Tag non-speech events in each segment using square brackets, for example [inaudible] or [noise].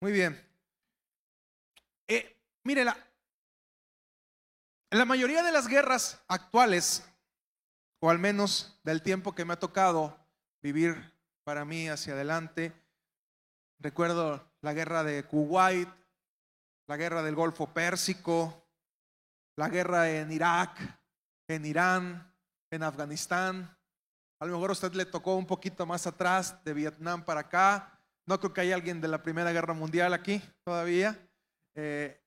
Muy bien. Eh, mire, la, la mayoría de las guerras actuales, o al menos del tiempo que me ha tocado vivir para mí hacia adelante, recuerdo la guerra de Kuwait, la guerra del Golfo Pérsico, la guerra en Irak, en Irán, en Afganistán. A lo mejor a usted le tocó un poquito más atrás, de Vietnam para acá. No creo que haya alguien de la Primera Guerra Mundial aquí todavía. Eh,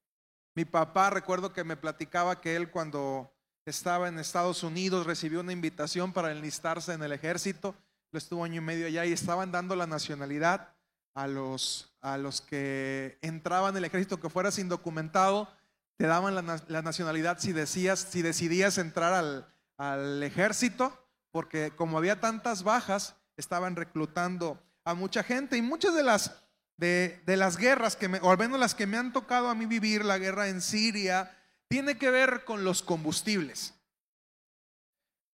mi papá recuerdo que me platicaba que él cuando estaba en Estados Unidos recibió una invitación para enlistarse en el ejército. Lo estuvo año y medio allá y estaban dando la nacionalidad a los, a los que entraban en el ejército que fueras indocumentado, te daban la, nacionalidad si, decías, si decidías entrar al, al ejército, porque como había tantas bajas, estaban reclutando a mucha gente y muchas de las, de, de las guerras que me, o al menos las que me han tocado a mí vivir, la guerra en Siria, tiene que ver con los combustibles.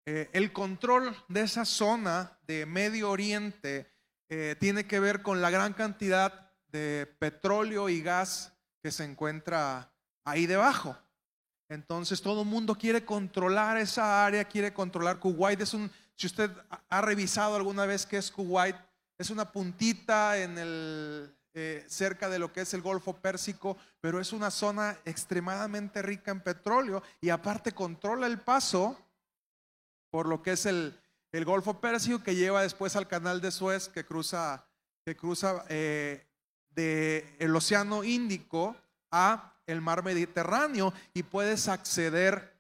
Eh, el control de esa zona de Medio Oriente eh, tiene que ver con la gran cantidad de petróleo y gas que se encuentra ahí debajo. Entonces todo el mundo quiere controlar esa área, quiere controlar Kuwait. Es un, si usted ha revisado alguna vez qué es Kuwait, es una puntita en el, eh, cerca de lo que es el Golfo Pérsico, pero es una zona extremadamente rica en petróleo y aparte controla el paso por lo que es el, el Golfo Pérsico que lleva después al canal de Suez que cruza, que cruza eh, del Océano Índico a el mar Mediterráneo y puedes acceder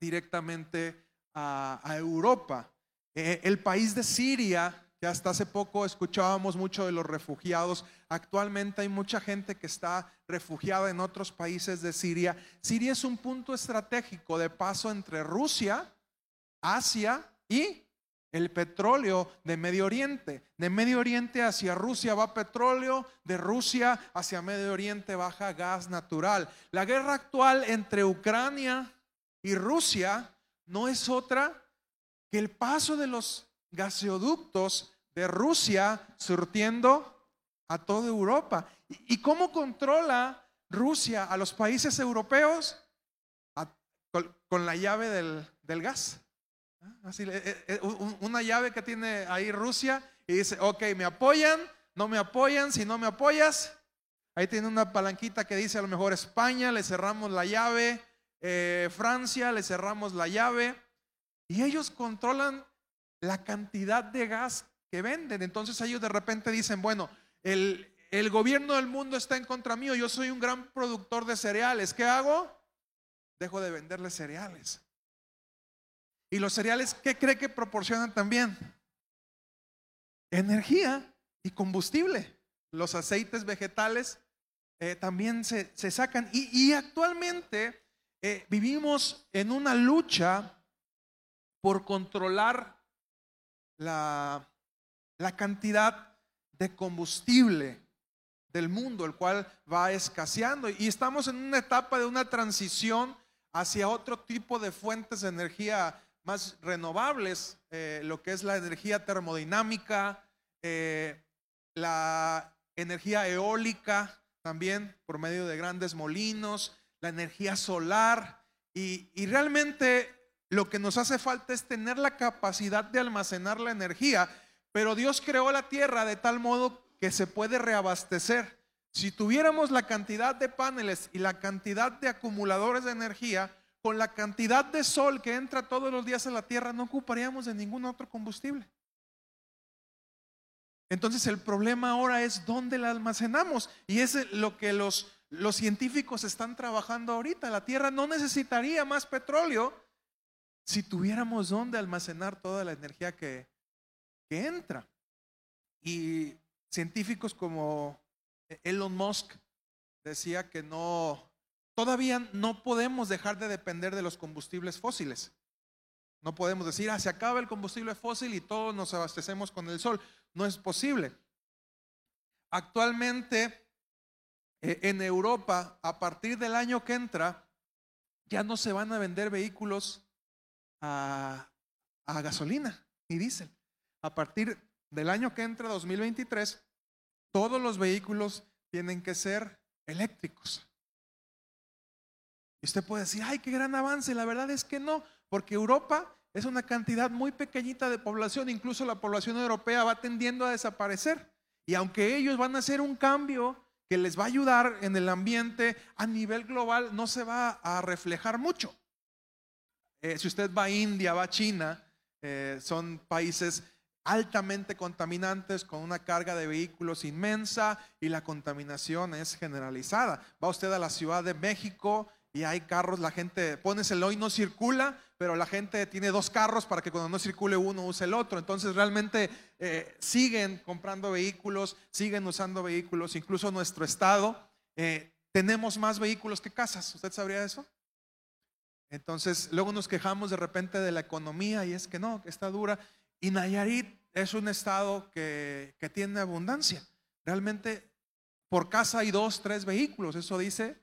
directamente a, Europa. Eh, el país de Siria, hasta hace poco escuchábamos mucho de los refugiados, actualmente hay mucha gente que está refugiada en otros países de Siria. Siria es un punto estratégico de paso entre Rusia, Asia y el petróleo de Medio Oriente. De Medio Oriente hacia Rusia va petróleo, de Rusia hacia Medio Oriente baja gas natural. La guerra actual entre Ucrania y Rusia no es otra que el paso de los gaseoductos de Rusia surtiendo a toda Europa. ¿Y cómo controla Rusia a los países europeos? con, la llave del gas. Así, eh, eh, una llave que tiene ahí Rusia y dice, ok, me apoyan, no me apoyan, si no me apoyas, ahí tiene una palanquita que dice a lo mejor España, le cerramos la llave, eh, Francia, le cerramos la llave, y ellos controlan la cantidad de gas que venden. Entonces ellos de repente dicen, bueno, el, el gobierno del mundo está en contra mío, yo soy un gran productor de cereales, ¿qué hago? Dejo de venderle cereales. ¿Y los cereales qué cree que proporcionan también? Energía y combustible. Los aceites vegetales eh, también se, sacan. Y, actualmente eh, vivimos en una lucha por controlar la, la cantidad de combustible del mundo, el cual va escaseando. Y estamos en una etapa de una transición hacia otro tipo de fuentes de energía más renovables, eh, lo que es la energía termodinámica, eh, la energía eólica también por medio de grandes molinos, la energía solar y, y realmente lo que nos hace falta es tener la capacidad de almacenar la energía, pero Dios creó la tierra de tal modo que se puede reabastecer. Si tuviéramos la cantidad de paneles y la cantidad de acumuladores de energía, con la cantidad de sol que entra todos los días a la tierra, no ocuparíamos de ningún otro combustible. Entonces el problema ahora es dónde la almacenamos. Y es lo que los, los científicos están trabajando ahorita. La tierra no necesitaría más petróleo si tuviéramos dónde almacenar toda la energía que, que entra. Y científicos como Elon Musk decía que no, todavía no podemos dejar de depender de los combustibles fósiles. No podemos decir, ah, se acaba el combustible fósil y todos nos abastecemos con el sol. No es posible. Actualmente, eh, en Europa, a partir del año que entra, ya no se van a vender vehículos a, a gasolina y diésel. A partir del año que entra, 2023, todos los vehículos tienen que ser eléctricos. Y usted puede decir, ay, qué gran avance. La verdad es que no, porque Europa es una cantidad muy pequeñita de población, incluso la población europea va tendiendo a desaparecer. Y aunque ellos van a hacer un cambio que les va a ayudar en el ambiente a nivel global, no se va a reflejar mucho. Eh, si usted va a India, va a China, eh, son países altamente contaminantes con una carga de vehículos inmensa y la contaminación es generalizada. Va usted a la Ciudad de México y hay carros, la gente pone el hoy no circula, pero la gente tiene dos carros para que cuando no circule uno use el otro. Entonces realmente eh, siguen comprando vehículos, siguen usando vehículos, incluso nuestro estado tenemos más vehículos que casas. ¿Usted sabría eso? Entonces, luego nos quejamos de repente de la economía y es que no, que está dura. Y Nayarit es un estado que, tiene abundancia. Realmente, por casa hay dos, tres vehículos. Eso dice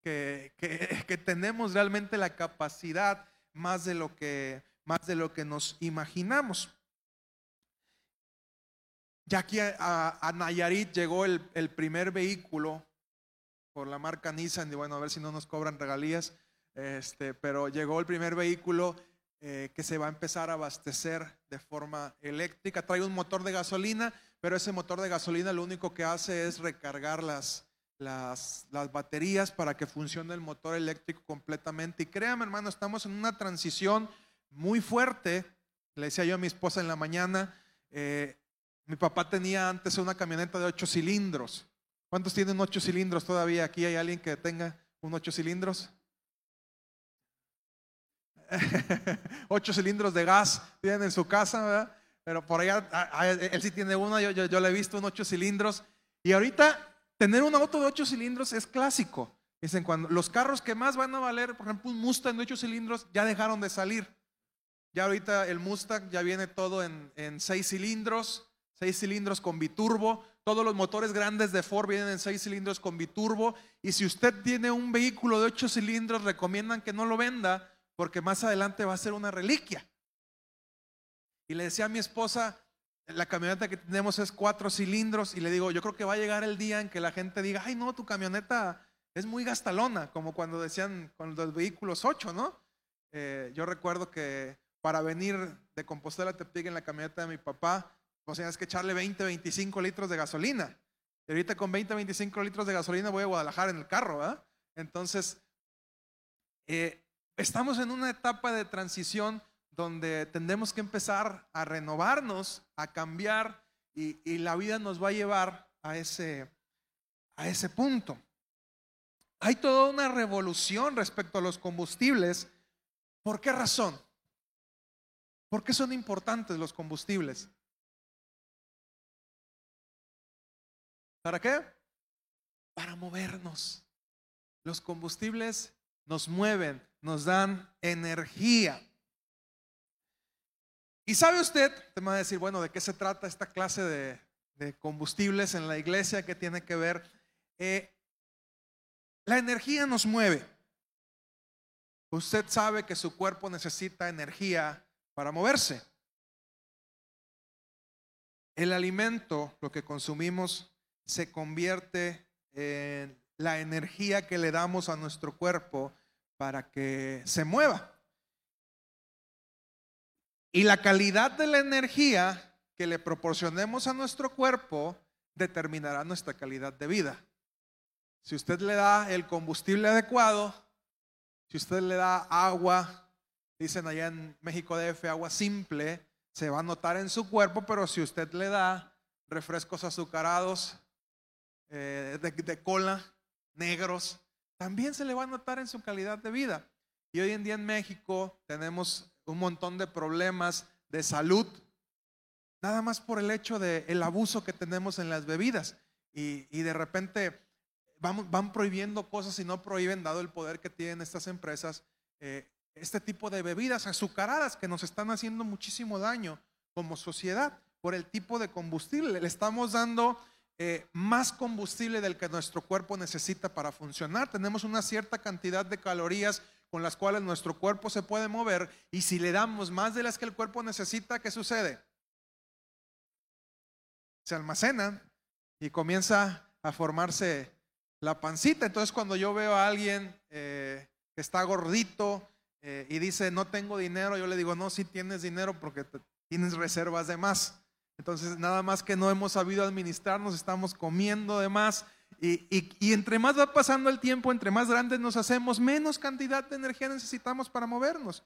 que, [laughs] que, tenemos realmente la capacidad más de lo que, más de lo que nos imaginamos. Ya aquí a, Nayarit llegó el, el, primer vehículo por la marca Nissan, y bueno, a ver si no nos cobran regalías, este, pero llegó el primer vehículo eh, que se va a empezar a abastecer de forma eléctrica. Trae un motor de gasolina, pero ese motor de gasolina lo único que hace es recargar las, las, las baterías para que funcione el motor eléctrico completamente. Y créame, hermano, estamos en una transición muy fuerte. Le decía yo a mi esposa en la mañana, eh, mi papá tenía antes una camioneta de ocho cilindros. ¿Cuántos tienen ocho cilindros todavía? ¿Aquí hay alguien que tenga un ocho cilindros? [laughs] ocho cilindros de gas tienen en su casa, ¿verdad? Pero por allá, él sí tiene uno, yo, yo, le he visto un ocho cilindros. Y ahorita, tener un auto de ocho cilindros es clásico. Dicen, cuando los carros que más van a valer, por ejemplo, un Mustang de ocho cilindros, ya dejaron de salir. Ya ahorita el Mustang ya viene todo en, en seis cilindros, seis cilindros con biturbo. Todos los motores grandes de Ford vienen en seis cilindros con biturbo. Y si usted tiene un vehículo de ocho cilindros, recomiendan que no lo venda porque más adelante va a ser una reliquia. Y le decía a mi esposa, la camioneta que tenemos es cuatro cilindros y le digo, yo creo que va a llegar el día en que la gente diga, ay no, tu camioneta es muy gastalona, como cuando decían con los vehículos ocho, ¿no? Eh, yo recuerdo que para venir de Compostela a Tepic en la camioneta de mi papá, pues tenías que echarle 20, 25 litros de gasolina. Y ahorita con 20, 25 litros de gasolina voy a Guadalajara en el carro, ¿verdad? Entonces, eh, Estamos en una etapa de transición donde tendremos que empezar a renovarnos, a cambiar y, la vida nos va a llevar a ese, a ese punto. Hay toda una revolución respecto a los combustibles. ¿Por qué razón? ¿Por qué son importantes los combustibles? ¿Para qué? Para movernos. Los combustibles nos mueven, nos dan energía. Y sabe usted, te va a decir, bueno, ¿de qué se trata esta clase de, combustibles en la iglesia que tiene que ver? Eh, la energía nos mueve. Usted sabe que su cuerpo necesita energía para moverse. El alimento, lo que consumimos, se convierte en la energía que le damos a nuestro cuerpo para que se mueva. Y la calidad de la energía que le proporcionemos a nuestro cuerpo determinará nuestra calidad de vida. Si usted le da el combustible adecuado, si usted le da agua, dicen allá en México DF, agua simple, se va a notar en su cuerpo, pero si usted le da refrescos azucarados eh, de cola, negros, también se le va a notar en su calidad de vida. Y hoy en día en México tenemos un montón de problemas de salud, nada más por el hecho del el abuso que tenemos en las bebidas. Y, de repente van, van, prohibiendo cosas y no prohíben, dado el poder que tienen estas empresas, eh, este tipo de bebidas azucaradas que nos están haciendo muchísimo daño como sociedad por el tipo de combustible. Le estamos dando eh, más combustible del que nuestro cuerpo necesita para funcionar. Tenemos una cierta cantidad de calorías con las cuales nuestro cuerpo se puede mover y si le damos más de las que el cuerpo necesita, ¿qué sucede? Se almacenan y comienza a formarse la pancita. Entonces cuando yo veo a alguien eh, que está gordito eh, y dice, no tengo dinero, yo le digo, no, sí tienes dinero porque tienes reservas de más. Entonces nada más que no hemos sabido administrarnos, estamos comiendo de más. Y, y, entre más va pasando el tiempo, entre más grandes nos hacemos, menos cantidad de energía necesitamos para movernos.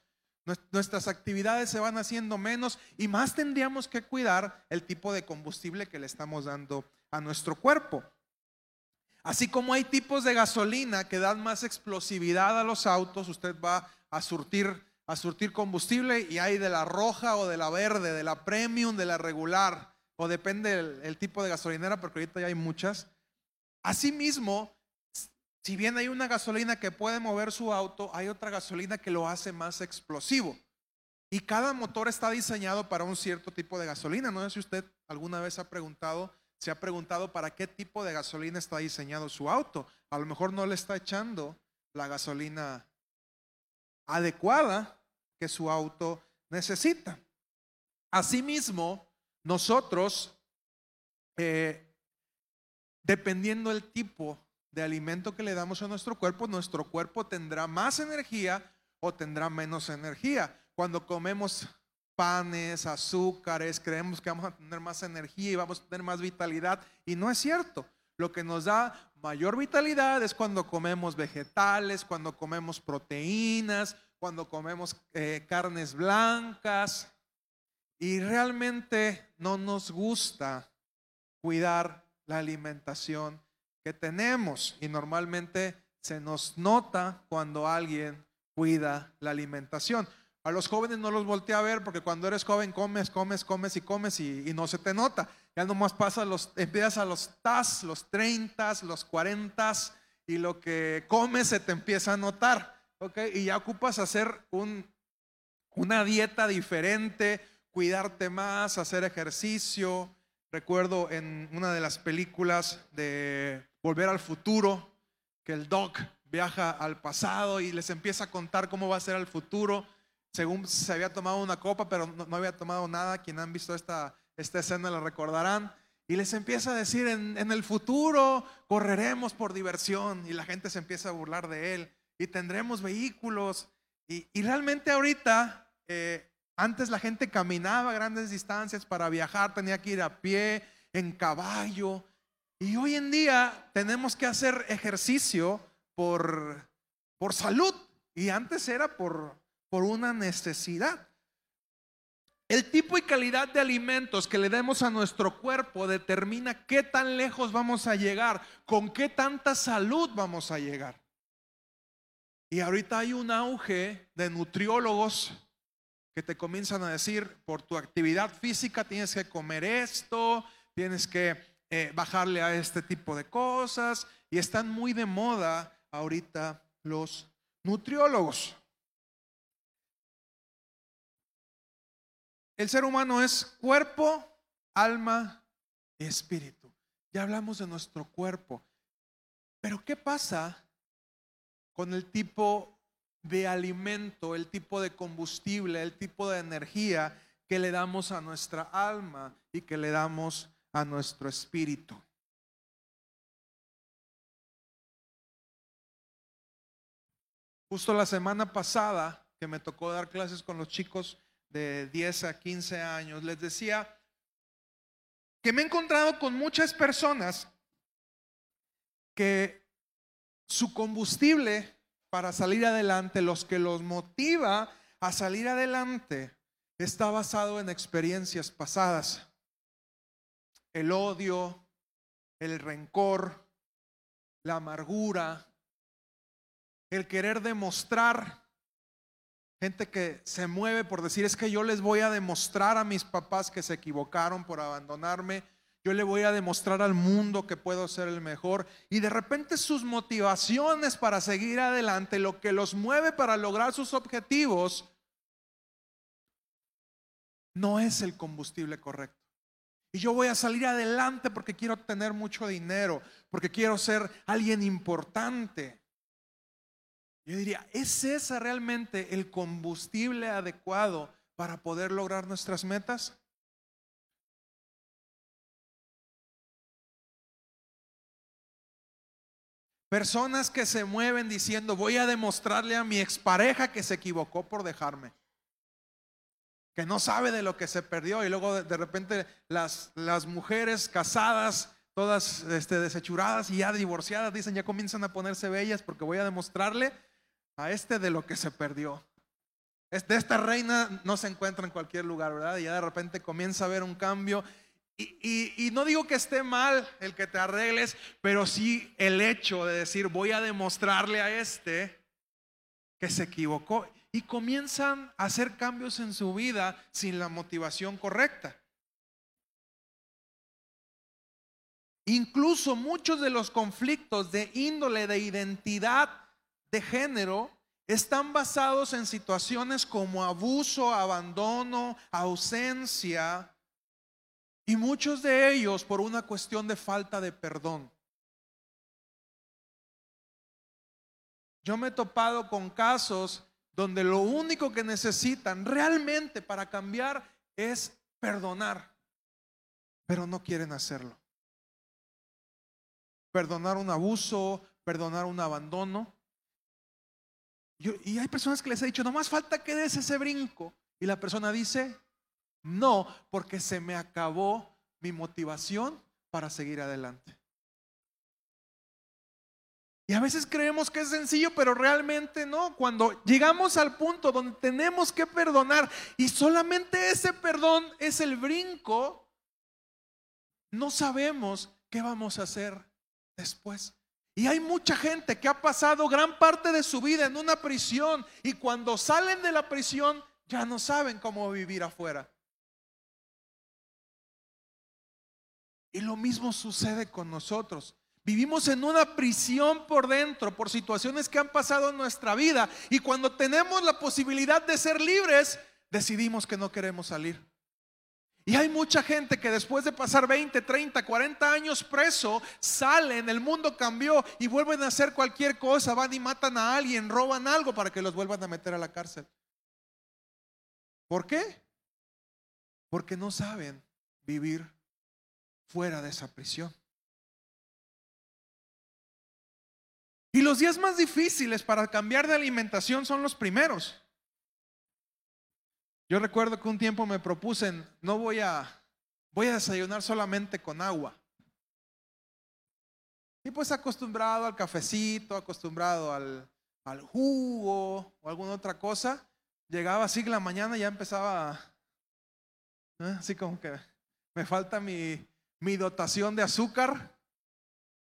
Nuestras actividades se van haciendo menos y más tendríamos que cuidar el tipo de combustible que le estamos dando a nuestro cuerpo. Así como hay tipos de gasolina que dan más explosividad a los autos, usted va a surtir, a surtir combustible y hay de la roja o de la verde, de la premium, de la regular, o depende del tipo de gasolinera, porque ahorita ya hay muchas. Asimismo, si bien hay una gasolina que puede mover su auto, hay otra gasolina que lo hace más explosivo. Y cada motor está diseñado para un cierto tipo de gasolina. No sé si usted alguna vez ha preguntado se ha preguntado para qué tipo de gasolina está diseñado su auto. A lo mejor no le está echando la gasolina adecuada que su auto necesita. Asimismo, nosotros, eh, dependiendo del tipo de alimento que le damos a nuestro cuerpo, nuestro cuerpo tendrá más energía o tendrá menos energía. Cuando comemos panes, azúcares, creemos que vamos a tener más energía y vamos a tener más vitalidad. Y no es cierto. Lo que nos da mayor vitalidad es cuando comemos vegetales, cuando comemos proteínas, cuando comemos eh, carnes blancas. Y realmente no nos gusta cuidar la alimentación que tenemos. Y normalmente se nos nota cuando alguien cuida la alimentación. A los jóvenes no los volteé a ver porque cuando eres joven comes, comes, comes y comes y, no se te nota. Ya nomás pasa los, empiezas a los TAS, los 30, los 40 y lo que comes se te empieza a notar. ¿Okay? Y ya ocupas hacer un, una dieta diferente, cuidarte más, hacer ejercicio. Recuerdo en una de las películas de Volver al Futuro que el Doc viaja al pasado y les empieza a contar cómo va a ser el futuro según se había tomado una copa, pero no, había tomado nada. Quien han visto esta, esta escena la recordarán. Y les empieza a decir, en, el futuro correremos por diversión y la gente se empieza a burlar de él y tendremos vehículos. Y, realmente ahorita, eh, antes la gente caminaba grandes distancias para viajar, tenía que ir a pie, en caballo. Y hoy en día tenemos que hacer ejercicio por, por salud. Y antes era por, por una necesidad. El tipo y calidad de alimentos que le demos a nuestro cuerpo determina qué tan lejos vamos a llegar, con qué tanta salud vamos a llegar. Y ahorita hay un auge de nutriólogos que te comienzan a decir, por tu actividad física tienes que comer esto, tienes que eh, bajarle a este tipo de cosas. Y están muy de moda ahorita los nutriólogos. El ser humano es cuerpo, alma y espíritu. Ya hablamos de nuestro cuerpo. Pero ¿qué pasa con el tipo de alimento, el tipo de combustible, el tipo de energía que le damos a nuestra alma y que le damos a nuestro espíritu? Justo la semana pasada que me tocó dar clases con los chicos de 10 a 15 años, les decía que me he encontrado con muchas personas que su combustible para salir adelante, los que los motiva a salir adelante, está basado en experiencias pasadas. El odio, el rencor, la amargura, el querer demostrar Gente que se mueve por decir, es que yo les voy a demostrar a mis papás que se equivocaron por abandonarme. Yo le voy a demostrar al mundo que puedo ser el mejor. Y de repente sus motivaciones para seguir adelante, lo que los mueve para lograr sus objetivos, no es el combustible correcto. Y yo voy a salir adelante porque quiero tener mucho dinero, porque quiero ser alguien importante. Yo diría, ¿es ese realmente el combustible adecuado para poder lograr nuestras metas? Personas que se mueven diciendo, voy a demostrarle a mi expareja que se equivocó por dejarme. Que no sabe de lo que se perdió. Y luego de, repente las, las mujeres casadas, todas este, desechuradas y ya divorciadas, dicen, ya comienzan a ponerse bellas porque voy a demostrarle a este de lo que se perdió. De esta reina no se encuentra en cualquier lugar, ¿verdad? Y ya de repente comienza a haber un cambio y, no digo que esté mal el que te arregles, pero sí el hecho de decir voy a demostrarle a este que se equivocó. Y comienzan a hacer cambios en su vida sin la motivación correcta. Incluso muchos de los conflictos de índole de identidad de género están basados en situaciones como abuso, abandono, ausencia, y muchos de ellos por una cuestión de falta de perdón. Yo me he topado con casos donde lo único que necesitan realmente para cambiar es perdonar, pero no quieren hacerlo. Perdonar un abuso, perdonar un abandono. y hay personas que les he dicho, no más falta que des ese brinco. Y la persona dice, no, porque se me acabó mi motivación para seguir adelante. Y a veces creemos que es sencillo, pero realmente no. Cuando llegamos al punto donde tenemos que perdonar y solamente ese perdón es el brinco, no sabemos qué vamos a hacer después. Y hay mucha gente que ha pasado gran parte de su vida en una prisión y cuando salen de la prisión ya no saben cómo vivir afuera. Y lo mismo sucede con nosotros. Vivimos en una prisión por dentro por situaciones que han pasado en nuestra vida y cuando tenemos la posibilidad de ser libres, decidimos que no queremos salir. Y hay mucha gente que después de pasar 20, 30, 40 años preso, salen, el mundo cambió y vuelven a hacer cualquier cosa, van y matan a alguien, roban algo para que los vuelvan a meter a la cárcel. ¿Por qué? Porque no saben vivir fuera de esa prisión. Y los días más difíciles para cambiar de alimentación son los primeros. Yo recuerdo que un tiempo me propuse, no voy a, voy a desayunar solamente con agua. Y pues acostumbrado al cafecito, acostumbrado al, al jugo o alguna otra cosa, llegaba así la mañana y ya empezaba, ¿eh? así como que me falta mi, mi dotación de azúcar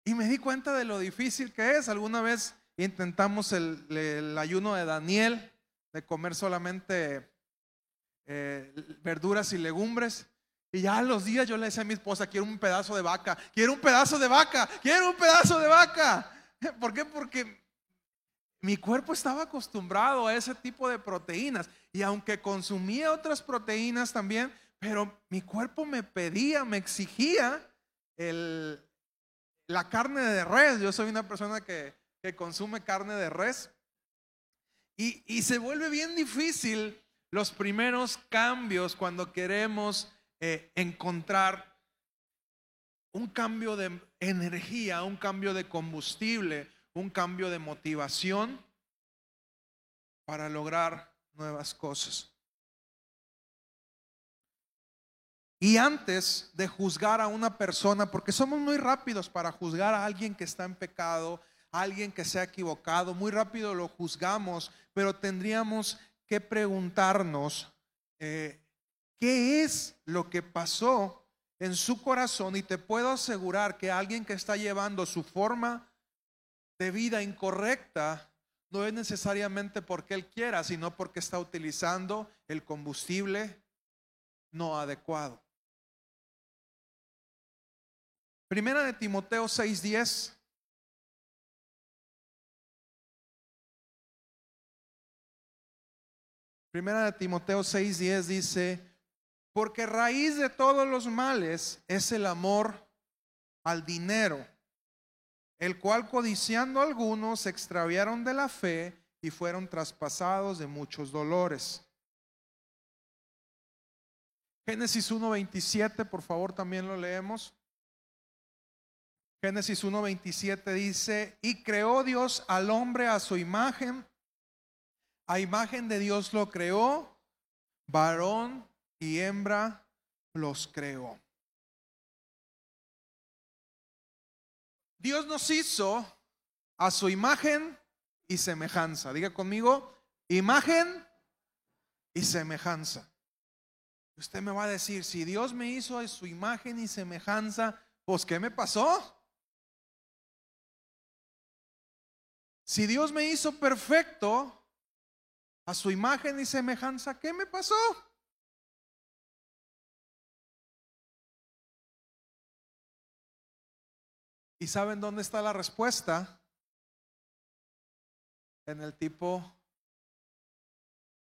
y me di cuenta de lo difícil que es. Alguna vez intentamos el, ayuno de Daniel, de comer solamente eh, verduras y legumbres. Y ya a los días yo le decía a mi esposa, quiero un pedazo de vaca, quiero un pedazo de vaca, quiero un pedazo de vaca. [laughs] ¿Por qué? Porque mi cuerpo estaba acostumbrado a ese tipo de proteínas. Y aunque consumía otras proteínas también, pero mi cuerpo me pedía, me exigía la carne de res. Yo soy una persona que, consume carne de res. Y, se vuelve bien difícil los primeros cambios cuando queremos eh, encontrar un cambio de energía, un cambio de combustible, un cambio de motivación para lograr nuevas cosas. Y antes de juzgar a una persona, porque somos muy rápidos para juzgar a alguien que está en pecado, a alguien que se ha equivocado, muy rápido lo juzgamos, pero tendríamos que preguntarnos eh, qué es lo que pasó en su corazón y te puedo asegurar que alguien que está llevando su forma de vida incorrecta no es necesariamente porque él quiera, sino porque está utilizando el combustible no adecuado. Primera de Timoteo 6:10. Primera de Timoteo 6:10 dice, porque raíz de todos los males es el amor al dinero, el cual codiciando algunos se extraviaron de la fe y fueron traspasados de muchos dolores. Génesis 1:27, por favor, también lo leemos. Génesis 1.27 dice, y creó Dios al hombre a su imagen, a imagen de Dios lo creó, varón y hembra los creó. Dios nos hizo a su imagen y semejanza. Diga conmigo, imagen y semejanza. Usted me va a decir, si Dios me hizo a su imagen y semejanza, pues ¿qué me pasó? Si Dios me hizo perfecto a su imagen y semejanza, ¿qué me pasó? ¿Y saben dónde está la respuesta? En el tipo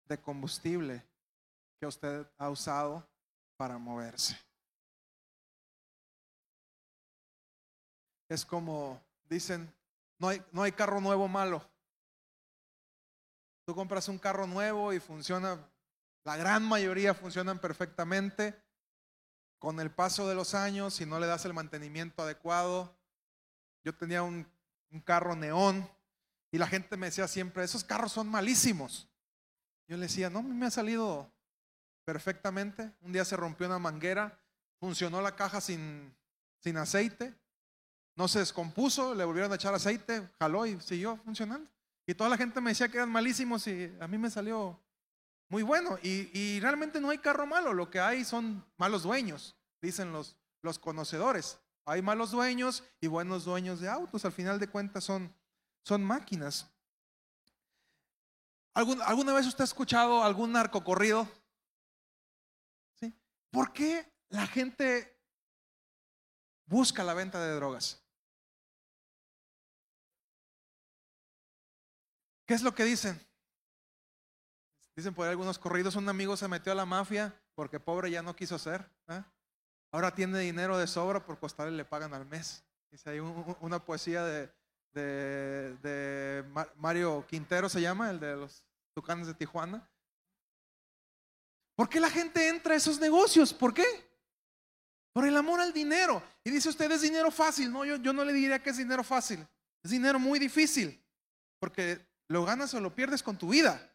de combustible que usted ha usado para moverse. Es como dicen, no hay, no hay carro nuevo malo. Tú compras un carro nuevo y funciona, la gran mayoría funcionan perfectamente. Con el paso de los años, si no le das el mantenimiento adecuado, yo tenía un, un carro neón y la gente me decía siempre, esos carros son malísimos. Yo le decía, no, me ha salido perfectamente. Un día se rompió una manguera, funcionó la caja sin, sin aceite, no se descompuso, le volvieron a echar aceite, jaló y siguió funcionando. Y toda la gente me decía que eran malísimos y a mí me salió muy bueno. Y, realmente no hay carro malo, lo que hay son malos dueños, dicen los, los conocedores. Hay malos dueños y buenos dueños de autos, al final de cuentas son, son máquinas. ¿Alguna vez usted ha escuchado algún narco corrido? ¿Sí? ¿Por qué la gente busca la venta de drogas? ¿Qué es lo que dicen? Dicen por algunos corridos, un amigo se metió a la mafia porque pobre ya no quiso ser. ¿eh? Ahora tiene dinero de sobra por costarle le pagan al mes. Dice hay una poesía de, de, Mario Quintero, se llama, el de los Tucanes de Tijuana. ¿Por qué la gente entra a esos negocios? ¿Por qué? Por el amor al dinero. Y dice usted, es dinero fácil. No, yo, yo no le diría que es dinero fácil. Es dinero muy difícil. Porque lo ganas o lo pierdes con tu vida.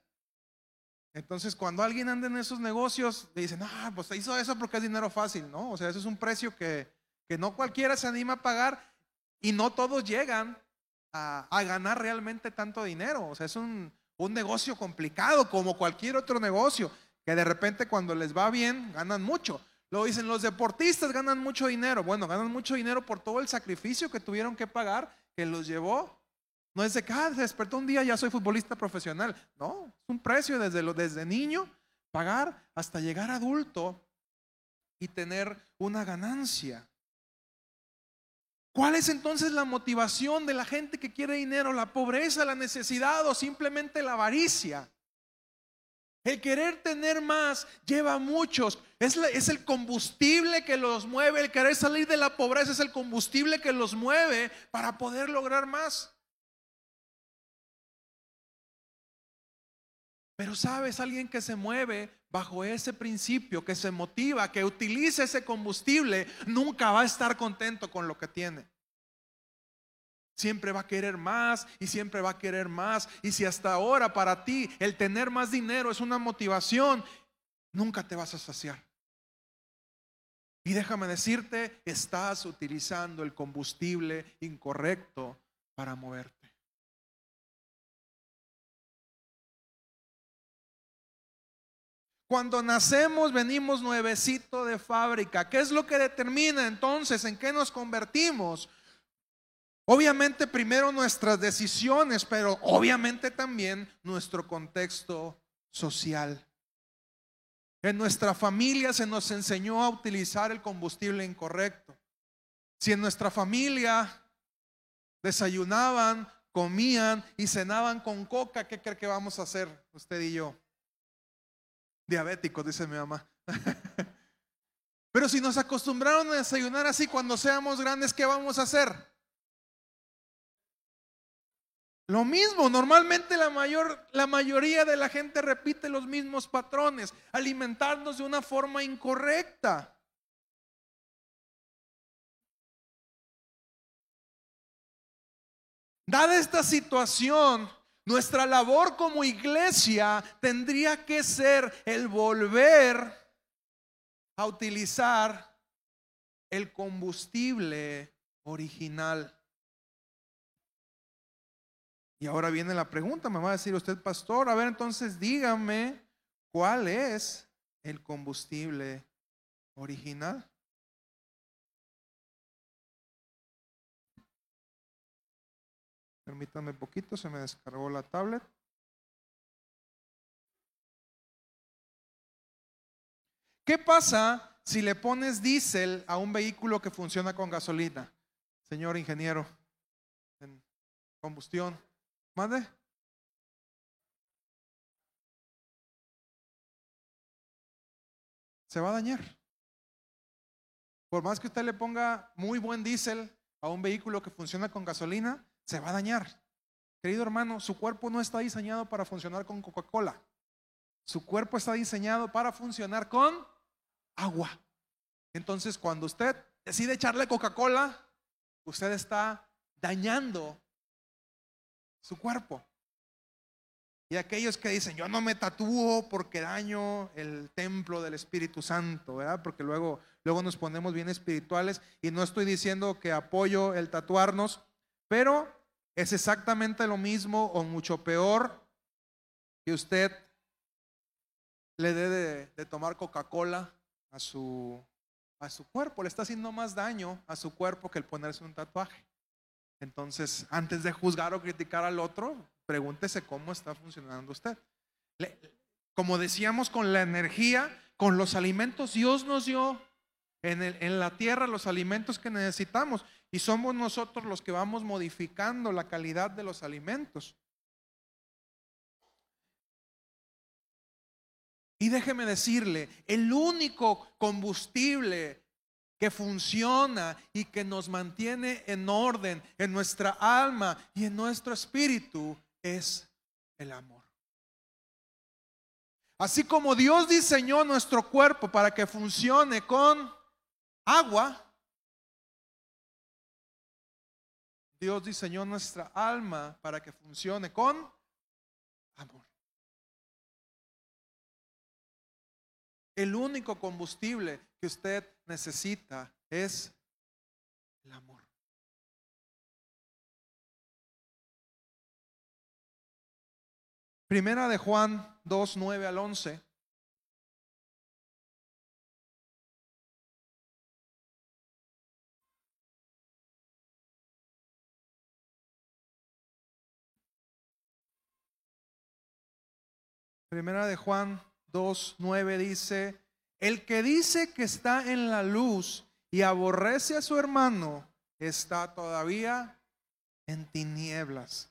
Entonces, cuando alguien anda en esos negocios, le dicen, ah, pues hizo eso porque es dinero fácil, ¿no? O sea, eso es un precio que, que no cualquiera se anima a pagar y no todos llegan a, a ganar realmente tanto dinero. O sea, es un, un negocio complicado como cualquier otro negocio, que de repente cuando les va bien, ganan mucho. Lo dicen, los deportistas ganan mucho dinero. Bueno, ganan mucho dinero por todo el sacrificio que tuvieron que pagar, que los llevó no es de que ah, despertó un día, ya soy futbolista profesional. No, es un precio desde, lo, desde niño, pagar hasta llegar adulto y tener una ganancia. ¿Cuál es entonces la motivación de la gente que quiere dinero? ¿La pobreza, la necesidad o simplemente la avaricia? El querer tener más lleva a muchos. Es, es, el combustible que los mueve. El querer salir de la pobreza es el combustible que los mueve para poder lograr más. Pero sabes, alguien que se mueve bajo ese principio, que se motiva, que utiliza ese combustible, nunca va a estar contento con lo que tiene. Siempre va a querer más y siempre va a querer más. Y si hasta ahora para ti el tener más dinero es una motivación, nunca te vas a saciar. Y déjame decirte, estás utilizando el combustible incorrecto para moverte. Cuando nacemos venimos nuevecito de fábrica. ¿Qué es lo que determina entonces en qué nos convertimos? Obviamente primero nuestras decisiones, pero obviamente también nuestro contexto social. En nuestra familia se nos enseñó a utilizar el combustible incorrecto. Si en nuestra familia desayunaban, comían y cenaban con coca, ¿qué cree que vamos a hacer usted y yo? Diabéticos, dice mi mamá. [laughs] Pero si nos acostumbraron a desayunar así cuando seamos grandes, ¿qué vamos a hacer? Lo mismo, normalmente la, mayor, la mayoría de la gente repite los mismos patrones, alimentarnos de una forma incorrecta. Dada esta situación, nuestra labor como iglesia tendría que ser el volver a utilizar el combustible original. Y ahora viene la pregunta, me va a decir usted, pastor, a ver entonces dígame cuál es el combustible original. Permítanme poquito, se me descargó la tablet. ¿Qué pasa si le pones diésel a un vehículo que funciona con gasolina? Señor ingeniero, en combustión. ¿Mande? Se va a dañar. Por más que usted le ponga muy buen diésel a un vehículo que funciona con gasolina, se va a dañar. Querido hermano, su cuerpo no está diseñado para funcionar con Coca-Cola. Su cuerpo está diseñado para funcionar con agua. Entonces, cuando usted decide echarle Coca-Cola, usted está dañando su cuerpo. Y aquellos que dicen, yo no me tatúo porque daño el templo del Espíritu Santo, ¿verdad? Porque luego, luego nos ponemos bien espirituales y no estoy diciendo que apoyo el tatuarnos, pero es exactamente lo mismo o mucho peor que usted le dé de, tomar Coca-Cola a su, a su cuerpo. Le está haciendo más daño a su cuerpo que el ponerse un tatuaje. Entonces, antes de juzgar o criticar al otro, pregúntese cómo está funcionando usted. como decíamos, con la energía, con los alimentos, Dios nos dio en, en la tierra los alimentos que necesitamos y somos nosotros los que vamos modificando la calidad de los alimentos. Y déjeme decirle, el único combustible que funciona y que nos mantiene en orden en nuestra alma y en nuestro espíritu es el amor. Así como Dios diseñó nuestro cuerpo para que funcione con agua, Dios diseñó nuestra alma para que funcione con amor. El único combustible que usted necesita es el amor. Primera de Juan 2, 9 al 11. Primera de Juan 2, 9 dice, el que dice que está en la luz y aborrece a su hermano, está todavía en tinieblas.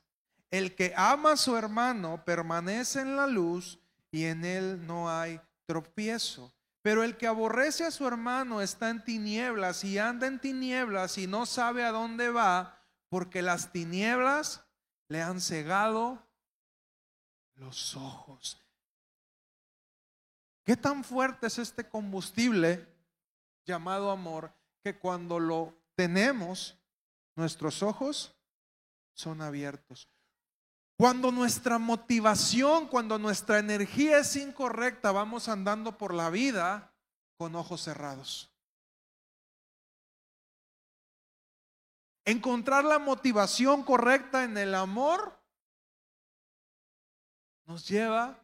El que ama a su hermano permanece en la luz y en él no hay tropiezo. Pero el que aborrece a su hermano está en tinieblas y anda en tinieblas y no sabe a dónde va porque las tinieblas le han cegado los ojos. ¿Qué tan fuerte es este combustible llamado amor que cuando lo tenemos, nuestros ojos son abiertos? Cuando nuestra motivación, cuando nuestra energía es incorrecta, vamos andando por la vida con ojos cerrados. Encontrar la motivación correcta en el amor nos lleva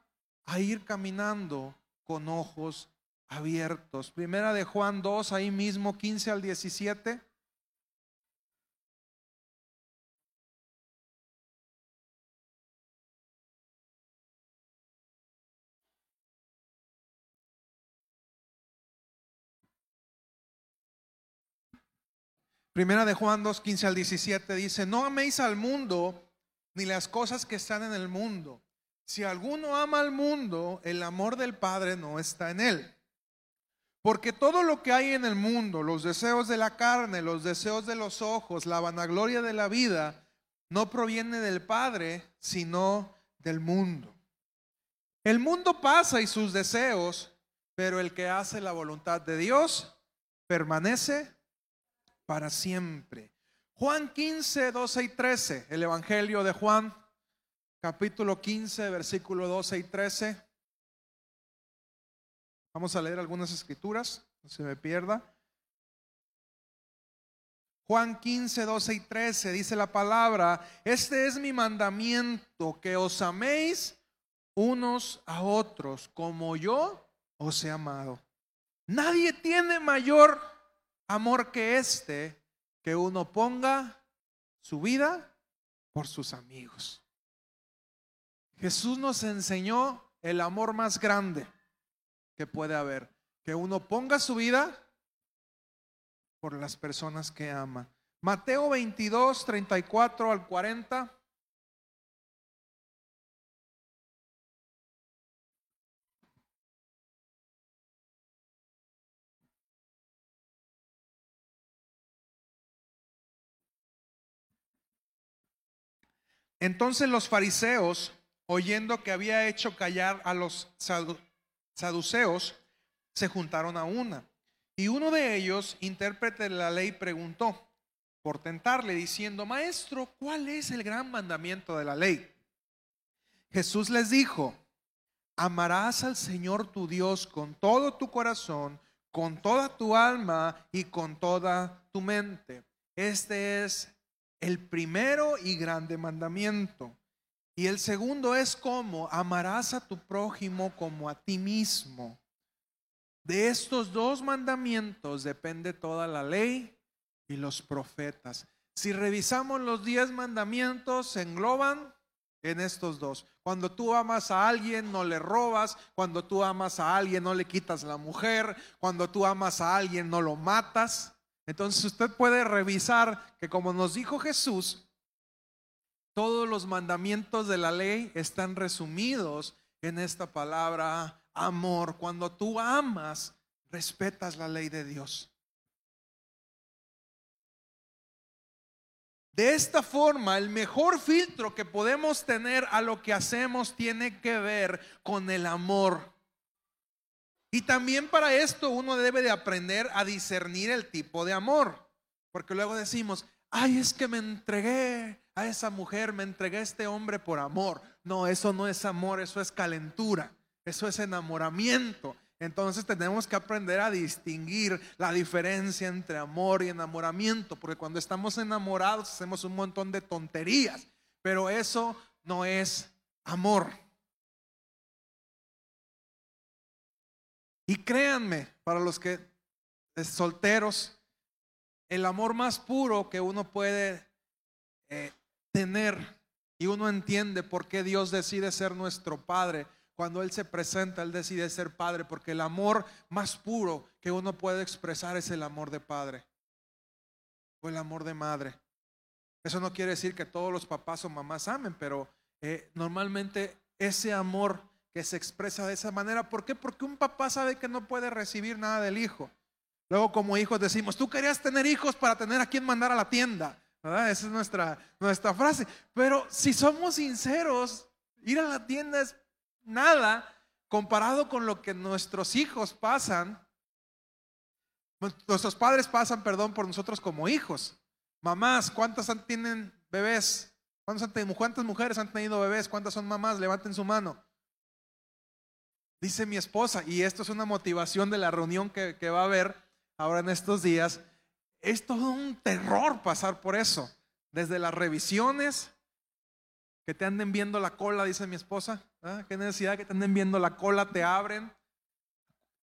a ir caminando con ojos abiertos. Primera de Juan 2, ahí mismo 15 al 17. Primera de Juan 2, 15 al 17 dice, no améis al mundo ni las cosas que están en el mundo. Si alguno ama al mundo, el amor del Padre no está en él. Porque todo lo que hay en el mundo, los deseos de la carne, los deseos de los ojos, la vanagloria de la vida, no proviene del Padre, sino del mundo. El mundo pasa y sus deseos, pero el que hace la voluntad de Dios permanece para siempre. Juan 15, 12 y 13, el Evangelio de Juan, capítulo 15, versículo 12 y 13. Vamos a leer algunas escrituras, no se me pierda. Juan 15, 12 y 13 dice la palabra, este es mi mandamiento, que os améis unos a otros como yo os he amado. Nadie tiene mayor amor que este, que uno ponga su vida por sus amigos. Jesús nos enseñó el amor más grande que puede haber, que uno ponga su vida por las personas que ama. Mateo 22, 34 al 40. Entonces los fariseos, oyendo que había hecho callar a los saduceos, se juntaron a una. Y uno de ellos, intérprete de la ley, preguntó por tentarle, diciendo, Maestro, ¿cuál es el gran mandamiento de la ley? Jesús les dijo, amarás al Señor tu Dios con todo tu corazón, con toda tu alma y con toda tu mente. Este es el primero y grande mandamiento. Y el segundo es como amarás a tu prójimo como a ti mismo. De estos dos mandamientos depende toda la ley y los profetas. Si revisamos los diez mandamientos, se engloban en estos dos. Cuando tú amas a alguien, no le robas. Cuando tú amas a alguien, no le quitas la mujer. Cuando tú amas a alguien, no lo matas. Entonces usted puede revisar que como nos dijo Jesús, todos los mandamientos de la ley están resumidos en esta palabra amor. Cuando tú amas, respetas la ley de Dios. De esta forma, el mejor filtro que podemos tener a lo que hacemos tiene que ver con el amor. Y también para esto uno debe de aprender a discernir el tipo de amor. Porque luego decimos, ay, es que me entregué a esa mujer, me entregué a este hombre por amor. No, eso no es amor, eso es calentura, eso es enamoramiento. Entonces tenemos que aprender a distinguir la diferencia entre amor y enamoramiento, porque cuando estamos enamorados hacemos un montón de tonterías, pero eso no es amor. Y créanme, para los que es solteros, el amor más puro que uno puede eh, tener y uno entiende por qué Dios decide ser nuestro Padre. Cuando Él se presenta, Él decide ser Padre, porque el amor más puro que uno puede expresar es el amor de Padre o el amor de madre. Eso no quiere decir que todos los papás o mamás amen, pero eh, normalmente ese amor que se expresa de esa manera. ¿Por qué? Porque un papá sabe que no puede recibir nada del hijo. Luego como hijos decimos, tú querías tener hijos para tener a quien mandar a la tienda. Esa es nuestra, nuestra frase. Pero si somos sinceros, ir a la tienda es nada comparado con lo que nuestros hijos pasan. Nuestros padres pasan, perdón, por nosotros como hijos. Mamás, ¿cuántas tienen bebés? ¿Cuántas mujeres han tenido bebés? ¿Cuántas son mamás? Levanten su mano. Dice mi esposa, y esto es una motivación de la reunión que, va a haber ahora en estos días, es todo un terror pasar por eso. Desde las revisiones, que te anden viendo la cola, dice mi esposa. ¿ah? ¿Qué necesidad que te anden viendo la cola? Te abren.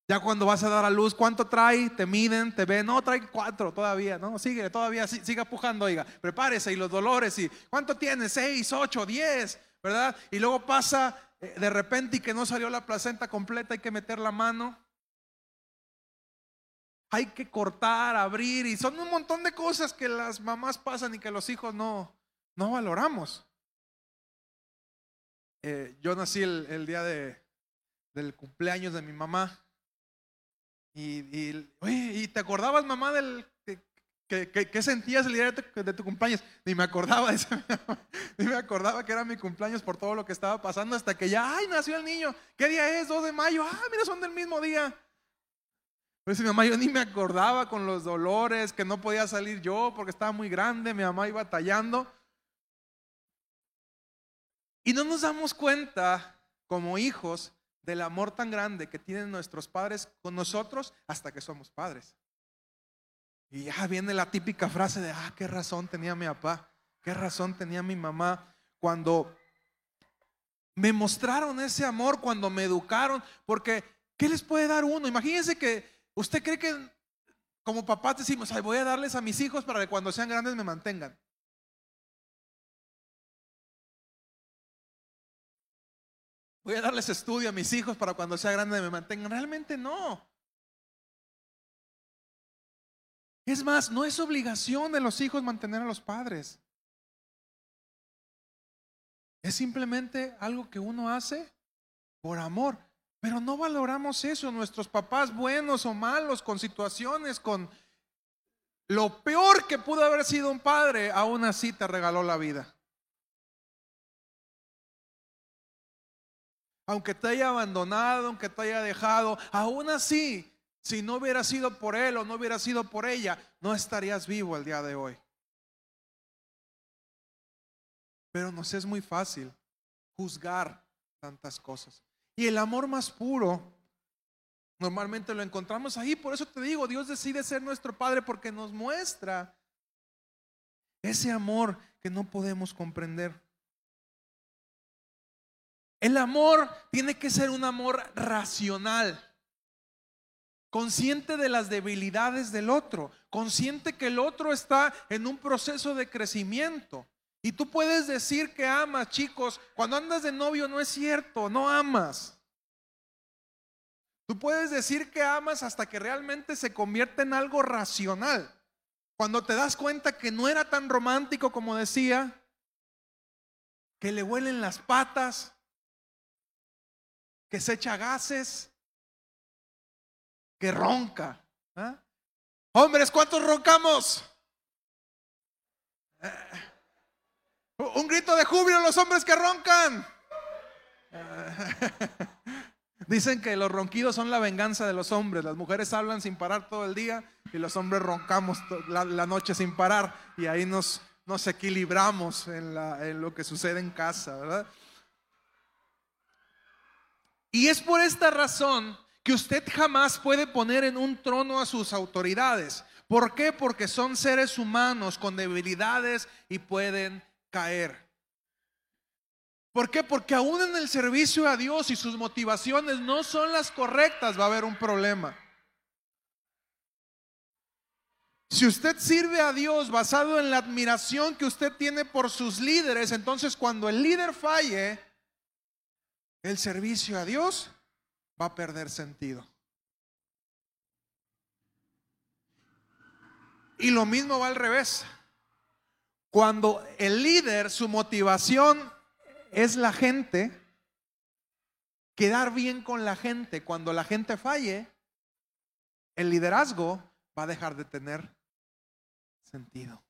Ya cuando vas a dar a luz, ¿cuánto trae? Te miden, te ven. No, trae cuatro todavía, ¿no? Sigue, todavía, siga pujando, oiga. Prepárese y los dolores. y ¿Cuánto tiene? Seis, ocho, diez, ¿verdad? Y luego pasa eh, de repente y que no salió la placenta completa, hay que meter la mano. Hay que cortar, abrir y son un montón de cosas que las mamás pasan y que los hijos no, no valoramos. Eh, yo nací el, día de, del cumpleaños de mi mamá. Y, y, te acordabas, mamá, del que, sentías el día de tu, cumpleaños? Ni me acordaba [laughs] de Ni me acordaba que era mi cumpleaños por todo lo que estaba pasando hasta que ya, ay, nació el niño. ¿Qué día es? 2 de mayo. Ah, mira, son del mismo día. Pues mi mamá yo ni me acordaba con los dolores, que no podía salir yo porque estaba muy grande, mi mamá iba tallando. Y no nos damos cuenta como hijos del amor tan grande que tienen nuestros padres con nosotros hasta que somos padres. Y ya viene la típica frase de, ah, qué razón tenía mi papá, qué razón tenía mi mamá cuando me mostraron ese amor, cuando me educaron, porque ¿qué les puede dar uno? Imagínense que ¿Usted cree que como papás decimos, Ay, voy a darles a mis hijos para que cuando sean grandes me mantengan? Voy a darles estudio a mis hijos para cuando sean grandes me mantengan. Realmente no. Es más, no es obligación de los hijos mantener a los padres. Es simplemente algo que uno hace por amor. Pero no valoramos eso, nuestros papás buenos o malos, con situaciones, con lo peor que pudo haber sido un padre, aún así te regaló la vida. Aunque te haya abandonado, aunque te haya dejado, aún así, si no hubiera sido por él o no hubiera sido por ella, no estarías vivo el día de hoy. Pero nos es muy fácil juzgar tantas cosas. Y el amor más puro, normalmente lo encontramos ahí. Por eso te digo, Dios decide ser nuestro Padre porque nos muestra ese amor que no podemos comprender. El amor tiene que ser un amor racional, consciente de las debilidades del otro, consciente que el otro está en un proceso de crecimiento. Y tú puedes decir que amas, chicos, cuando andas de novio no es cierto, no amas. Tú puedes decir que amas hasta que realmente se convierte en algo racional. Cuando te das cuenta que no era tan romántico como decía, que le huelen las patas, que se echa gases, que ronca. ¿ah? Hombres, ¿cuántos roncamos? Eh, un grito de júbilo los hombres que roncan. [laughs] Dicen que los ronquidos son la venganza de los hombres. Las mujeres hablan sin parar todo el día y los hombres roncamos la, noche sin parar y ahí nos, nos equilibramos en, en lo que sucede en casa, ¿verdad? Y es por esta razón que usted jamás puede poner en un trono a sus autoridades. ¿Por qué? Porque son seres humanos con debilidades y pueden caer. ¿Por qué? Porque aún en el servicio a Dios y sus motivaciones no son las correctas, va a haber un problema. Si usted sirve a Dios basado en la admiración que usted tiene por sus líderes, entonces cuando el líder falle, el servicio a Dios va a perder sentido. Y lo mismo va al revés. Cuando el líder, su motivación es la gente, quedar bien con la gente, cuando la gente falle, el liderazgo va a dejar de tener sentido.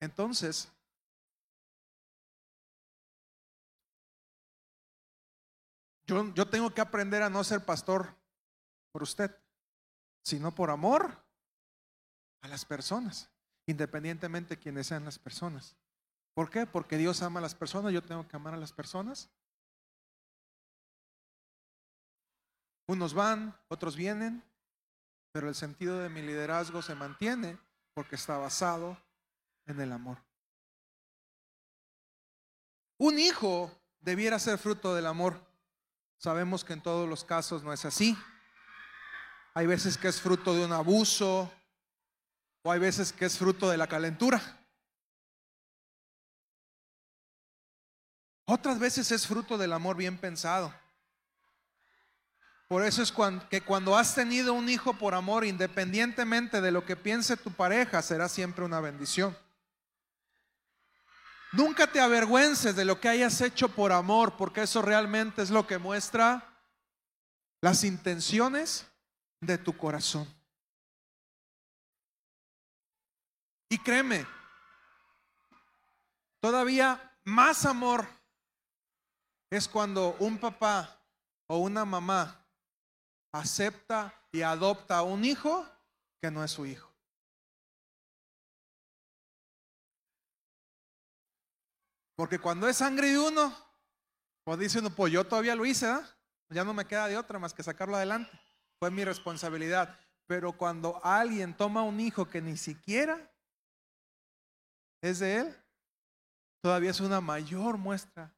Entonces, yo, yo, tengo que aprender a no ser pastor por usted sino por amor a las personas, independientemente de quienes sean las personas. ¿Por qué? Porque Dios ama a las personas, yo tengo que amar a las personas. Unos van, otros vienen, pero el sentido de mi liderazgo se mantiene porque está basado en el amor. Un hijo debiera ser fruto del amor. Sabemos que en todos los casos no es así. Hay veces que es fruto de un abuso o hay veces que es fruto de la calentura. Otras veces es fruto del amor bien pensado. Por eso es que cuando has tenido un hijo por amor, independientemente de lo que piense tu pareja, será siempre una bendición. Nunca te avergüences de lo que hayas hecho por amor, porque eso realmente es lo que muestra las intenciones de tu corazón. Y créeme, todavía más amor es cuando un papá o una mamá acepta y adopta a un hijo que no es su hijo. Porque cuando es sangre de uno, pues dice uno, pues yo todavía lo hice, ¿ah? ya no me queda de otra más que sacarlo adelante. Fue mi responsabilidad. Pero cuando alguien toma un hijo que ni siquiera es de él, todavía es una mayor muestra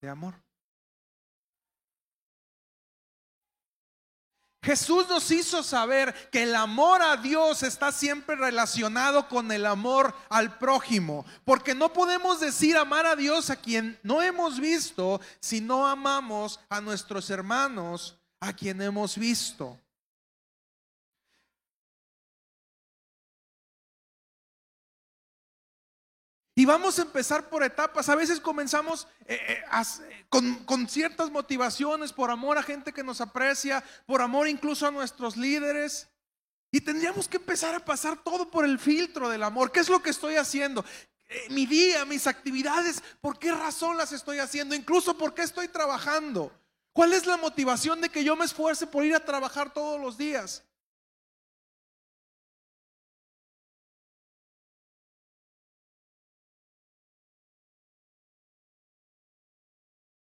de amor. Jesús nos hizo saber que el amor a Dios está siempre relacionado con el amor al prójimo, porque no podemos decir amar a Dios a quien no hemos visto si no amamos a nuestros hermanos a quien hemos visto. Y vamos a empezar por etapas. A veces comenzamos eh, eh, con, con, ciertas motivaciones, por amor a gente que nos aprecia, por amor incluso a nuestros líderes. Y tendríamos que empezar a pasar todo por el filtro del amor. ¿Qué es lo que estoy haciendo? Eh, mi día, mis actividades, ¿por qué razón las estoy haciendo? Incluso por qué estoy trabajando. ¿Cuál es la motivación de que yo me esfuerce por ir a trabajar todos los días?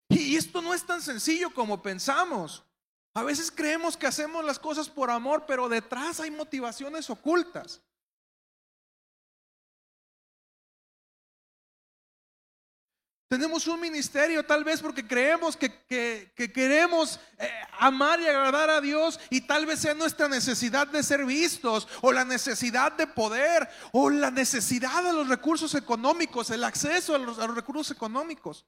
Y esto no es tan sencillo como pensamos. A veces creemos que hacemos las cosas por amor, pero detrás hay motivaciones ocultas. Tenemos un ministerio tal vez porque creemos que, queremos eh, amar y agradar a Dios y tal vez sea nuestra necesidad de ser vistos o la necesidad de poder o la necesidad de los recursos económicos, el acceso a los recursos económicos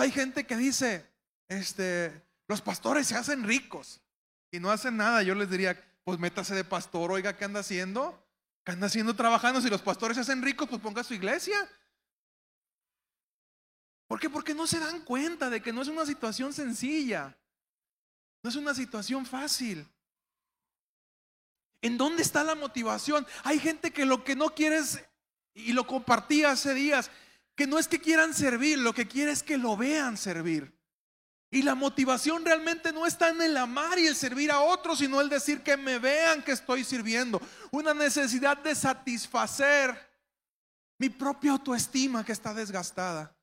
hay gente que dice, este, los pastores se hacen ricos y no hacen nada. Yo les diría, pues métase de pastor, oiga, ¿qué anda haciendo? ¿Qué anda haciendo trabajando? Si los pastores se hacen ricos, pues ponga su iglesia. ¿Por qué? Porque no se dan cuenta de que no es una situación sencilla. No es una situación fácil. ¿En dónde está la motivación? Hay gente que lo que no quiere es, y lo compartí hace días, que no es que quieran servir, lo que quiere es que lo vean servir. Y la motivación realmente no está en el amar y el servir a otros, sino el decir que me vean que estoy sirviendo. Una necesidad de satisfacer mi propia autoestima que está desgastada.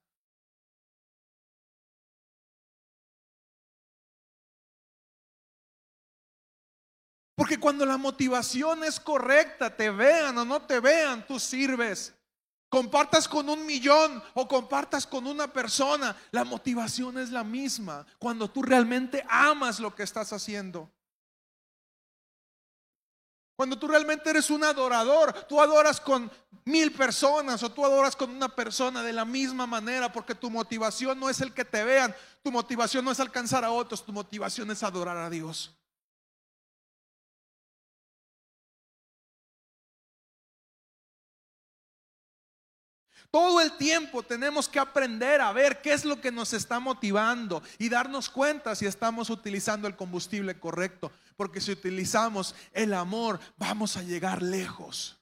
Porque cuando la motivación es correcta, te vean o no te vean, tú sirves. Compartas con un millón o compartas con una persona, la motivación es la misma cuando tú realmente amas lo que estás haciendo. Cuando tú realmente eres un adorador, tú adoras con mil personas o tú adoras con una persona de la misma manera porque tu motivación no es el que te vean, tu motivación no es alcanzar a otros, tu motivación es adorar a Dios. Todo el tiempo tenemos que aprender a ver qué es lo que nos está motivando y darnos cuenta si estamos utilizando el combustible correcto. Porque si utilizamos el amor, vamos a llegar lejos.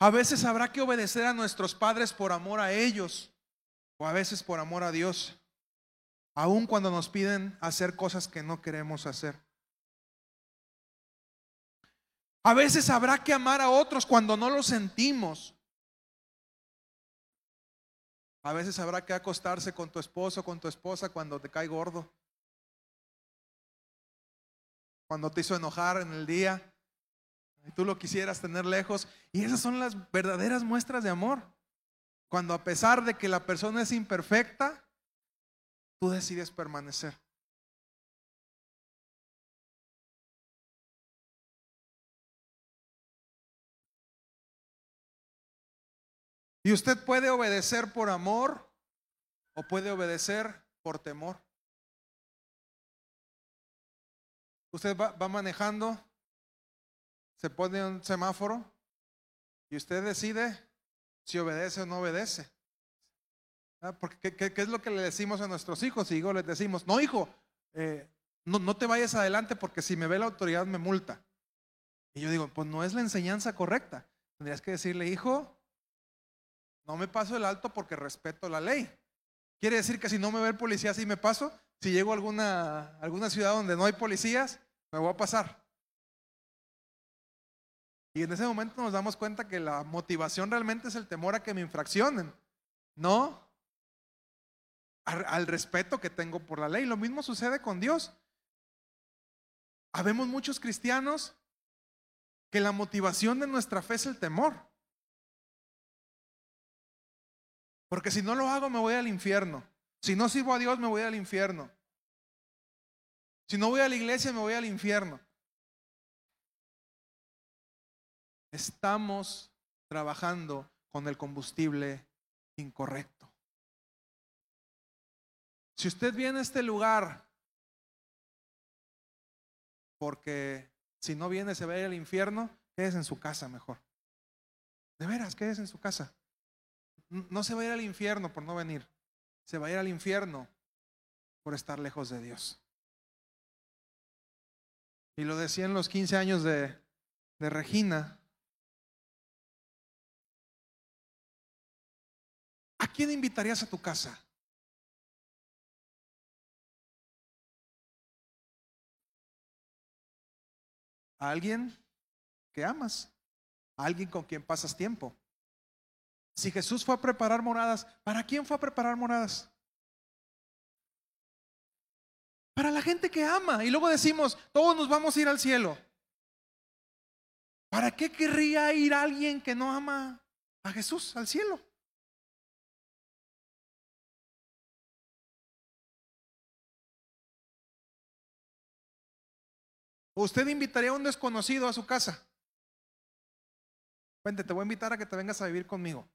A veces habrá que obedecer a nuestros padres por amor a ellos o a veces por amor a Dios, aun cuando nos piden hacer cosas que no queremos hacer. A veces habrá que amar a otros cuando no lo sentimos. A veces habrá que acostarse con tu esposo, con tu esposa cuando te cae gordo. Cuando te hizo enojar en el día y tú lo quisieras tener lejos. Y esas son las verdaderas muestras de amor. Cuando a pesar de que la persona es imperfecta, tú decides permanecer. Y usted puede obedecer por amor o puede obedecer por temor. Usted va, manejando, se pone un semáforo y usted decide si obedece o no obedece. Ah, porque, ¿qué, es lo que le decimos a nuestros hijos? Y digo, les decimos, no hijo, eh, no, no te vayas adelante porque si me ve la autoridad me multa. Y yo digo, pues no es la enseñanza correcta. Tendrías que decirle, hijo, no me paso el alto porque respeto la ley. Quiere decir que si no me ve el policía, sí me paso. Si llego a alguna, alguna ciudad donde no hay policías, me voy a pasar. Y en ese momento nos damos cuenta que la motivación realmente es el temor a que me infraccionen, no al, respeto que tengo por la ley. Lo mismo sucede con Dios. Habemos muchos cristianos que la motivación de nuestra fe es el temor. Porque si no lo hago me voy al infierno. Si no sirvo a Dios me voy al infierno. Si no voy a la iglesia me voy al infierno. Estamos trabajando con el combustible incorrecto. Si usted viene a este lugar porque si no viene se va a ir al infierno, quédese en su casa mejor. De veras, quédese en su casa. No se va a ir al infierno por no venir. Se va a ir al infierno por estar lejos de Dios. Y lo decía en los 15 años de, de Regina. ¿A quién invitarías a tu casa? a alguien que amas, a alguien con quien pasas tiempo. Si Jesús fue a preparar moradas, ¿para quién fue a preparar moradas? Para la gente que ama. Y luego decimos, todos nos vamos a ir al cielo. ¿Para qué querría ir alguien que no ama a Jesús al cielo? ¿Usted invitaría a un desconocido a su casa? Vente, te voy a invitar a que te vengas a vivir conmigo.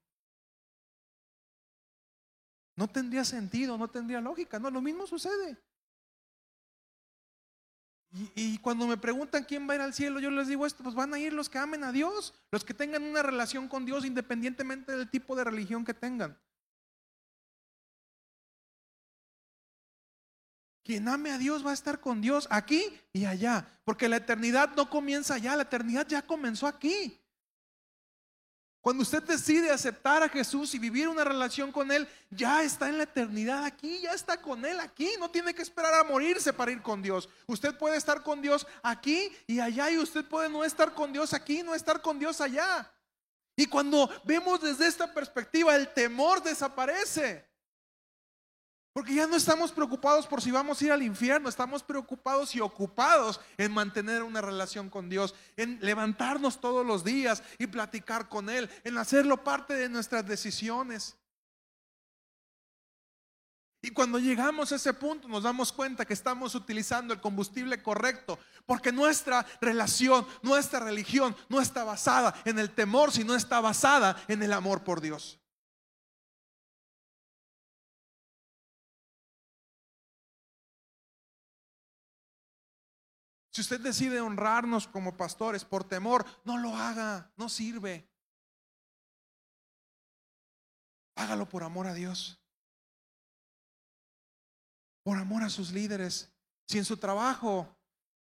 No tendría sentido, no tendría lógica, no, lo mismo sucede. Y, cuando me preguntan quién va a ir al cielo, yo les digo esto, pues van a ir los que amen a Dios, los que tengan una relación con Dios independientemente del tipo de religión que tengan. Quien ame a Dios va a estar con Dios aquí y allá, porque la eternidad no comienza allá, la eternidad ya comenzó aquí. Cuando usted decide aceptar a Jesús y vivir una relación con Él, ya está en la eternidad aquí, ya está con Él aquí, no tiene que esperar a morirse para ir con Dios. Usted puede estar con Dios aquí y allá y usted puede no estar con Dios aquí, no estar con Dios allá. Y cuando vemos desde esta perspectiva, el temor desaparece. Porque ya no estamos preocupados por si vamos a ir al infierno, estamos preocupados y ocupados en mantener una relación con Dios, en levantarnos todos los días y platicar con Él, en hacerlo parte de nuestras decisiones. Y cuando llegamos a ese punto nos damos cuenta que estamos utilizando el combustible correcto, porque nuestra relación, nuestra religión no está basada en el temor, sino está basada en el amor por Dios. Si usted decide honrarnos como pastores por temor, no lo haga, no sirve. Hágalo por amor a Dios. Por amor a sus líderes. Si en su trabajo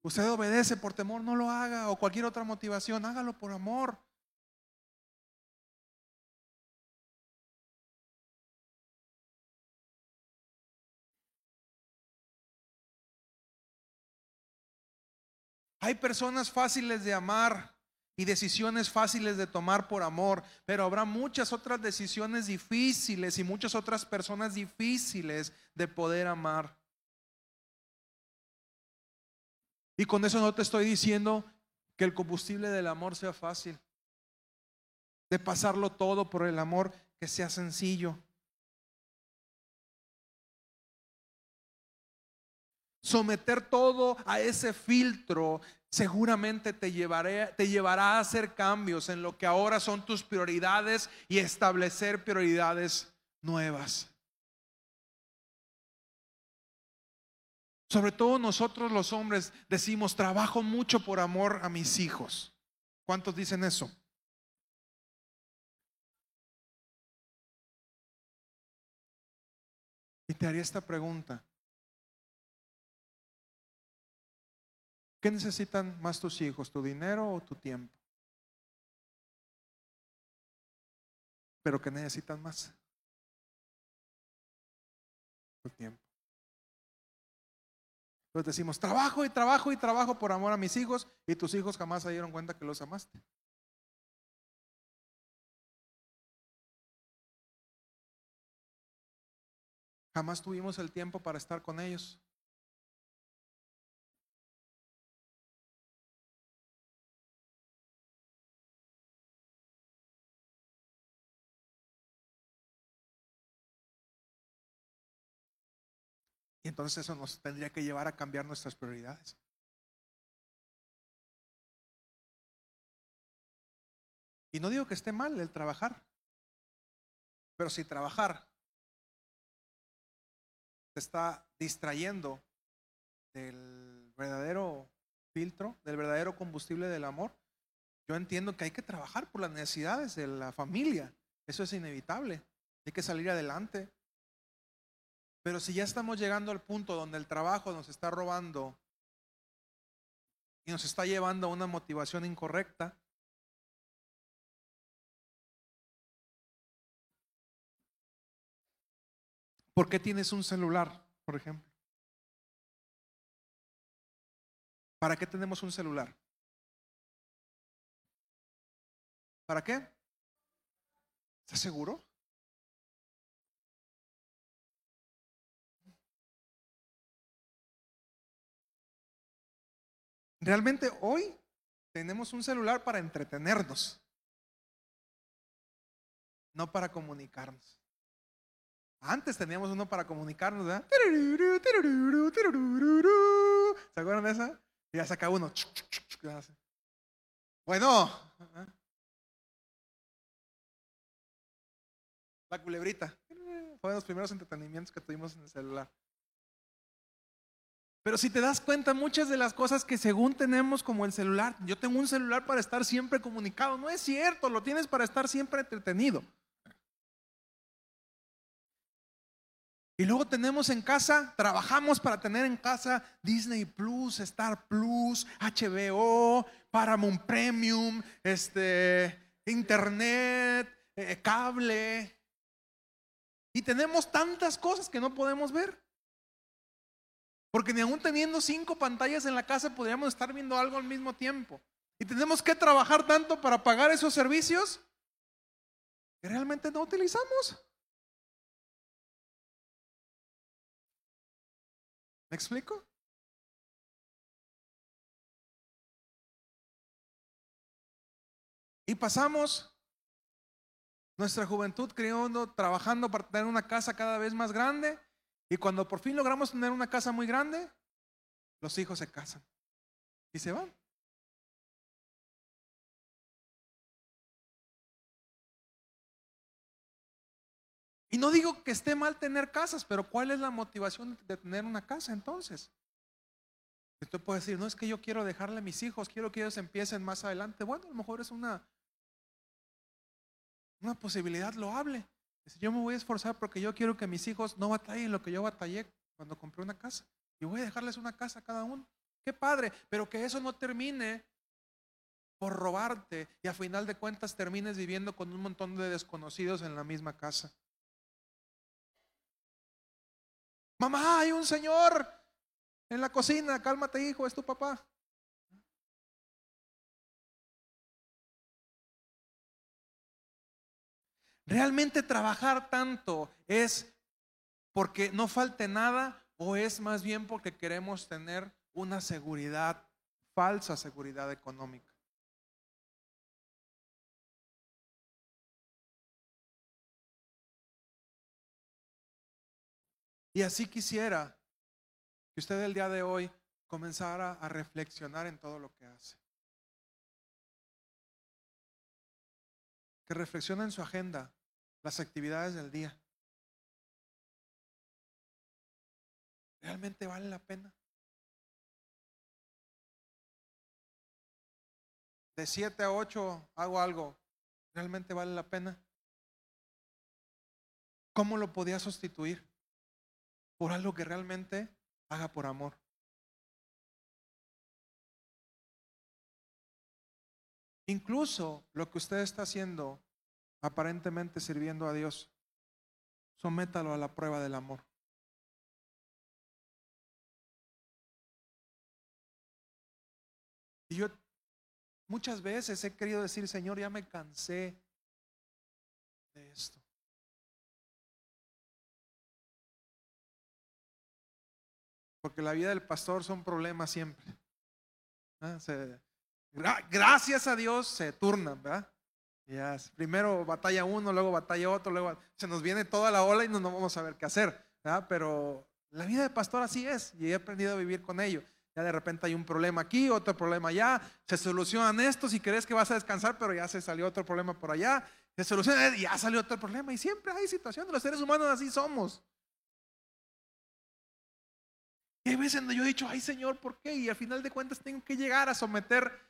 usted obedece por temor, no lo haga. O cualquier otra motivación, hágalo por amor. Hay personas fáciles de amar y decisiones fáciles de tomar por amor, pero habrá muchas otras decisiones difíciles y muchas otras personas difíciles de poder amar. Y con eso no te estoy diciendo que el combustible del amor sea fácil, de pasarlo todo por el amor, que sea sencillo. Someter todo a ese filtro seguramente te, te llevará a hacer cambios en lo que ahora son tus prioridades y establecer prioridades nuevas. Sobre todo nosotros los hombres decimos, trabajo mucho por amor a mis hijos. ¿Cuántos dicen eso? Y te haría esta pregunta. ¿Qué necesitan más tus hijos, tu dinero o tu tiempo? pero que necesitan más. Tu tiempo. Entonces decimos, trabajo y trabajo y trabajo por amor a mis hijos y tus hijos jamás se dieron cuenta que los amaste. Jamás tuvimos el tiempo para estar con ellos. Entonces eso nos tendría que llevar a cambiar nuestras prioridades. Y no digo que esté mal el trabajar, pero si trabajar te está distrayendo del verdadero filtro, del verdadero combustible del amor, yo entiendo que hay que trabajar por las necesidades de la familia. Eso es inevitable. Hay que salir adelante. Pero si ya estamos llegando al punto donde el trabajo nos está robando y nos está llevando a una motivación incorrecta, ¿por qué tienes un celular, por ejemplo? ¿Para qué tenemos un celular? ¿Para qué? ¿Estás seguro? Realmente hoy tenemos un celular para entretenernos, no para comunicarnos. Antes teníamos uno para comunicarnos, ¿verdad? ¿Se acuerdan de esa? Y ya saca uno. Bueno, la culebrita. Fue de los primeros entretenimientos que tuvimos en el celular. Pero si te das cuenta, muchas de las cosas que según tenemos como el celular, yo tengo un celular para estar siempre comunicado, no es cierto, lo tienes para estar siempre entretenido. Y luego tenemos en casa, trabajamos para tener en casa Disney Plus, Star Plus, HBO, Paramount Premium, este, Internet, eh, cable. Y tenemos tantas cosas que no podemos ver. Porque ni aún teniendo cinco pantallas en la casa podríamos estar viendo algo al mismo tiempo. Y tenemos que trabajar tanto para pagar esos servicios que realmente no utilizamos. ¿Me explico? Y pasamos nuestra juventud criando, trabajando para tener una casa cada vez más grande y cuando por fin logramos tener una casa muy grande, los hijos se casan y se van. Y no digo que esté mal tener casas, pero ¿cuál es la motivación de tener una casa entonces? Usted puede decir, no es que yo quiero dejarle a mis hijos, quiero que ellos empiecen más adelante. Bueno, a lo mejor es una, una posibilidad loable. Yo me voy a esforzar porque yo quiero que mis hijos no batallen lo que yo batallé cuando compré una casa. Y voy a dejarles una casa a cada uno. Qué padre, pero que eso no termine por robarte y a final de cuentas termines viviendo con un montón de desconocidos en la misma casa. Mamá, hay un señor en la cocina, cálmate hijo, es tu papá. ¿Realmente trabajar tanto es porque no falte nada o es más bien porque queremos tener una seguridad, falsa seguridad económica? Y así quisiera que usted el día de hoy comenzara a reflexionar en todo lo que hace. Que reflexione en su agenda las actividades del día. ¿Realmente vale la pena? De 7 a 8 hago algo. ¿Realmente vale la pena? ¿Cómo lo podía sustituir? Por algo que realmente haga por amor. Incluso lo que usted está haciendo aparentemente sirviendo a Dios, sométalo a la prueba del amor. Y yo muchas veces he querido decir, Señor, ya me cansé de esto. Porque la vida del pastor son problemas siempre. ¿Ah? gracias a Dios se turnan, ¿verdad? Primero batalla uno, luego batalla otro, luego se nos viene toda la ola y no, no vamos a ver qué hacer. ¿verdad? Pero la vida de pastor así es y he aprendido a vivir con ello. Ya de repente hay un problema aquí, otro problema allá, se solucionan estos y crees que vas a descansar, pero ya se salió otro problema por allá, se soluciona y ya salió otro problema. Y siempre hay situaciones, los seres humanos así somos. Y hay veces donde yo he dicho, ay Señor, ¿por qué? Y al final de cuentas tengo que llegar a someter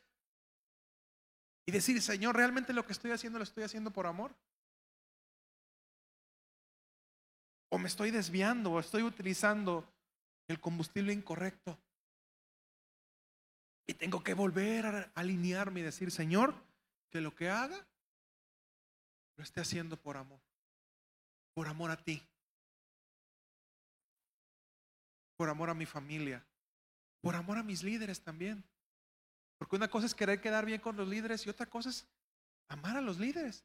y decir, Señor, ¿realmente lo que estoy haciendo lo estoy haciendo por amor? ¿O me estoy desviando o estoy utilizando el combustible incorrecto? Y tengo que volver a alinearme y decir, Señor, que lo que haga lo esté haciendo por amor, por amor a ti por amor a mi familia, por amor a mis líderes también. Porque una cosa es querer quedar bien con los líderes y otra cosa es amar a los líderes.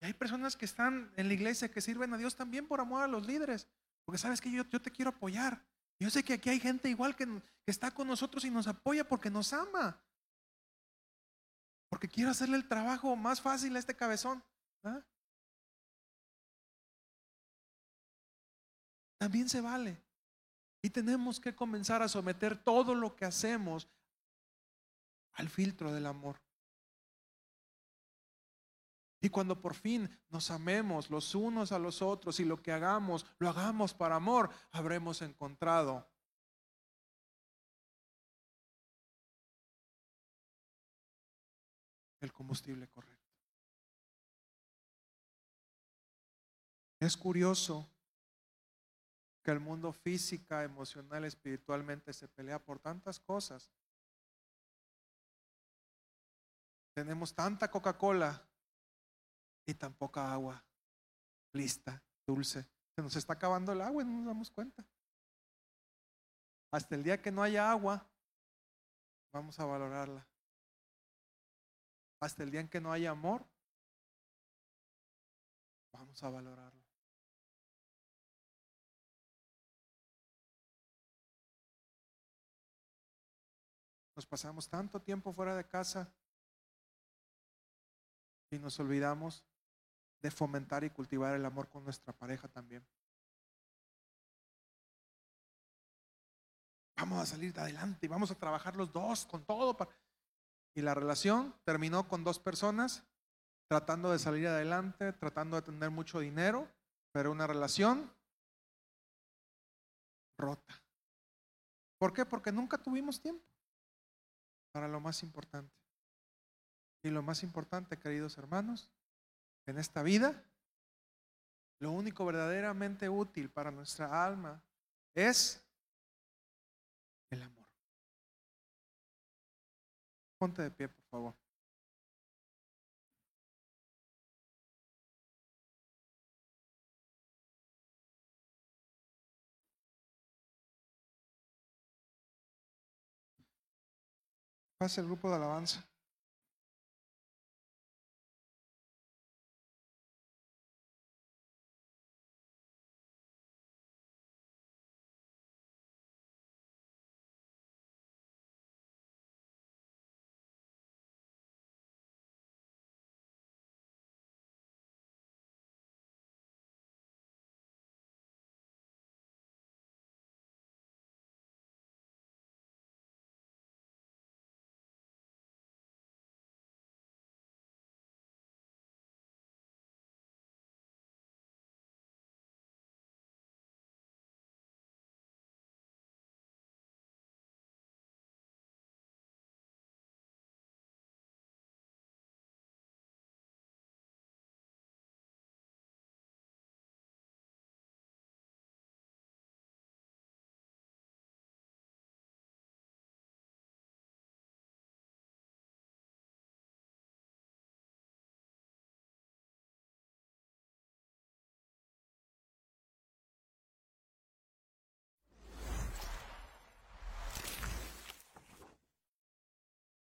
Y hay personas que están en la iglesia que sirven a Dios también por amor a los líderes. Porque sabes que yo, te quiero apoyar. Yo sé que aquí hay gente igual que, está con nosotros y nos apoya porque nos ama. Porque quiero hacerle el trabajo más fácil a este cabezón. También se vale. Y tenemos que comenzar a someter todo lo que hacemos al filtro del amor. Y cuando por fin nos amemos los unos a los otros y lo que hagamos, lo hagamos para amor, habremos encontrado el combustible correcto. Es curioso que el mundo física, emocional, espiritualmente se pelea por tantas cosas. Tenemos tanta Coca-Cola y tan poca agua lista, dulce. Se nos está acabando el agua y no nos damos cuenta. Hasta el día que no haya agua, vamos a valorarla. Hasta el día en que no haya amor, vamos a valorarla. Nos pasamos tanto tiempo fuera de casa y nos olvidamos de fomentar y cultivar el amor con nuestra pareja también. Vamos a salir de adelante y vamos a trabajar los dos con todo. Y la relación terminó con dos personas tratando de salir adelante, tratando de tener mucho dinero, pero una relación rota. ¿Por qué? Porque nunca tuvimos tiempo para lo más importante. Y lo más importante, queridos hermanos, en esta vida, lo único verdaderamente útil para nuestra alma es el amor. Ponte de pie, por favor. Pase el grupo de alabanza.